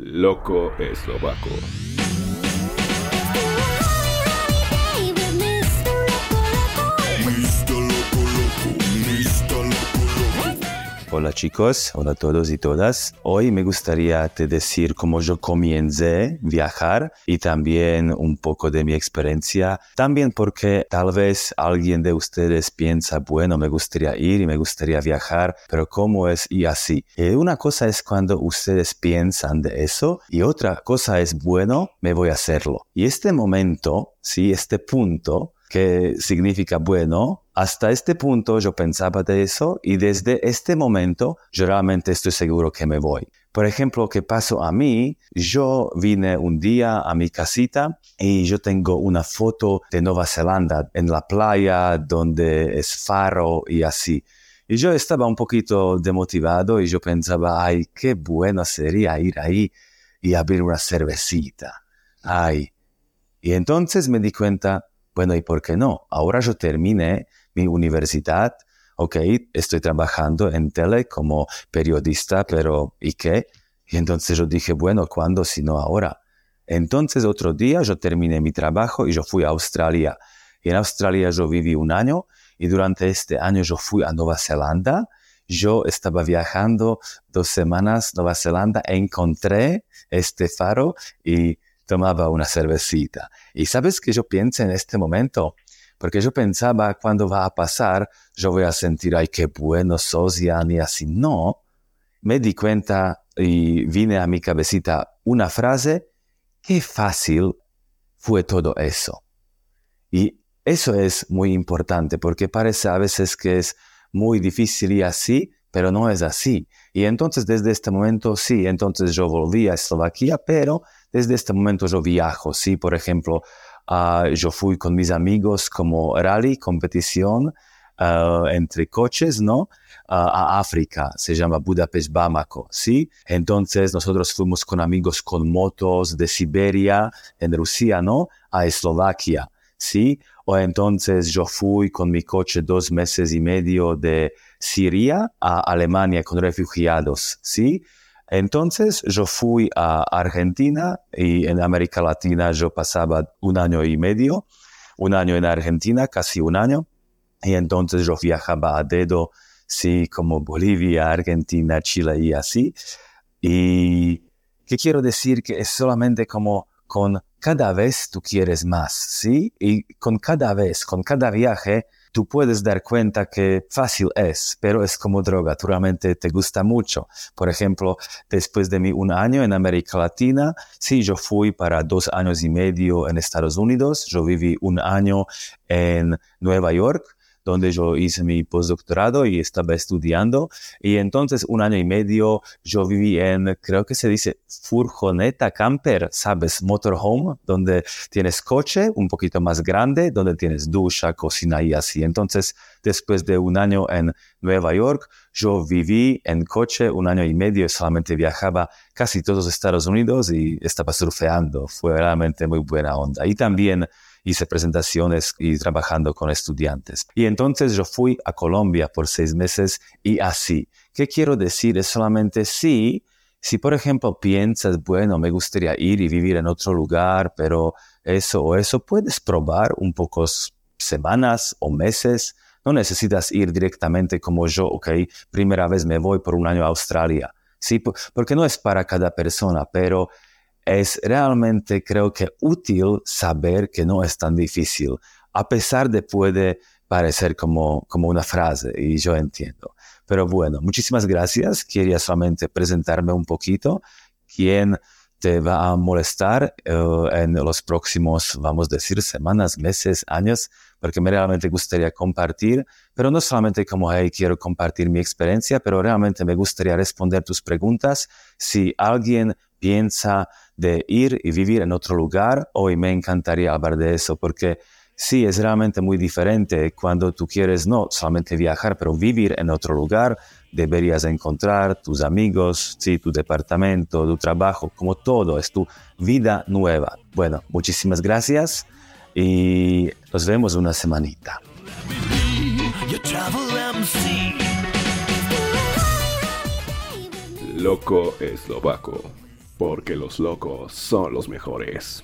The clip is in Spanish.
Loco eslovaco. Hola chicos, hola a todos y todas. Hoy me gustaría te decir cómo yo comencé viajar y también un poco de mi experiencia. También porque tal vez alguien de ustedes piensa, bueno, me gustaría ir y me gustaría viajar, pero ¿cómo es y así? Y una cosa es cuando ustedes piensan de eso y otra cosa es, bueno, me voy a hacerlo. Y este momento, sí, este punto, que significa bueno, hasta este punto yo pensaba de eso y desde este momento yo realmente estoy seguro que me voy. Por ejemplo, ¿qué pasó a mí? Yo vine un día a mi casita y yo tengo una foto de Nueva Zelanda en la playa donde es faro y así. Y yo estaba un poquito demotivado y yo pensaba, ay, qué bueno sería ir ahí y abrir una cervecita. Ay. Y entonces me di cuenta, bueno, ¿y por qué no? Ahora yo terminé mi universidad, ok, estoy trabajando en tele como periodista, pero ¿y qué? Y entonces yo dije, bueno, ¿cuándo si no ahora? Entonces otro día yo terminé mi trabajo y yo fui a Australia. Y en Australia yo viví un año y durante este año yo fui a Nueva Zelanda. Yo estaba viajando dos semanas a Nueva Zelanda, encontré este faro y tomaba una cervecita. Y sabes que yo pienso en este momento, porque yo pensaba, cuando va a pasar, yo voy a sentir, ay, qué bueno sos, y así. No, me di cuenta y vine a mi cabecita una frase, qué fácil fue todo eso. Y eso es muy importante, porque parece a veces que es muy difícil y así, pero no es así. Y entonces desde este momento sí, entonces yo volví a Eslovaquia, pero desde este momento yo viajo, sí, por ejemplo, uh, yo fui con mis amigos como rally, competición uh, entre coches, ¿no? Uh, a África, se llama Budapest Bamako, ¿sí? Entonces nosotros fuimos con amigos con motos de Siberia, en Rusia, ¿no? A Eslovaquia, ¿sí? O entonces yo fui con mi coche dos meses y medio de Siria a Alemania con refugiados, ¿sí? Entonces yo fui a Argentina y en América Latina yo pasaba un año y medio, un año en Argentina, casi un año, y entonces yo viajaba a dedo, sí, como Bolivia, Argentina, Chile y así. Y qué quiero decir que es solamente como con cada vez tú quieres más, ¿sí? Y con cada vez, con cada viaje, tú puedes dar cuenta que fácil es, pero es como droga, tú realmente te gusta mucho. Por ejemplo, después de mi un año en América Latina, sí, yo fui para dos años y medio en Estados Unidos, yo viví un año en Nueva York, donde yo hice mi postdoctorado y estaba estudiando. Y entonces un año y medio yo viví en, creo que se dice furgoneta camper, ¿sabes? Motorhome, donde tienes coche un poquito más grande, donde tienes ducha, cocina y así. Entonces, después de un año en Nueva York, yo viví en coche un año y medio y solamente viajaba casi todos Estados Unidos y estaba surfeando. Fue realmente muy buena onda. Y también hice presentaciones y trabajando con estudiantes. Y entonces yo fui a Colombia por seis meses y así. ¿Qué quiero decir? Es solamente sí, si por ejemplo piensas, bueno, me gustaría ir y vivir en otro lugar, pero eso o eso, puedes probar un pocos semanas o meses. No necesitas ir directamente como yo, ok, primera vez me voy por un año a Australia. Sí, porque no es para cada persona, pero es realmente creo que útil saber que no es tan difícil, a pesar de puede parecer como, como una frase y yo entiendo. Pero bueno, muchísimas gracias. Quería solamente presentarme un poquito. ¿Quién te va a molestar uh, en los próximos, vamos a decir, semanas, meses, años? Porque me realmente gustaría compartir, pero no solamente como, hey, quiero compartir mi experiencia, pero realmente me gustaría responder tus preguntas. Si alguien piensa de ir y vivir en otro lugar, hoy me encantaría hablar de eso porque sí, es realmente muy diferente cuando tú quieres no solamente viajar, pero vivir en otro lugar, deberías encontrar tus amigos, sí, tu departamento, tu trabajo, como todo, es tu vida nueva. Bueno, muchísimas gracias y nos vemos una semanita. Loco eslovaco. Porque los locos son los mejores.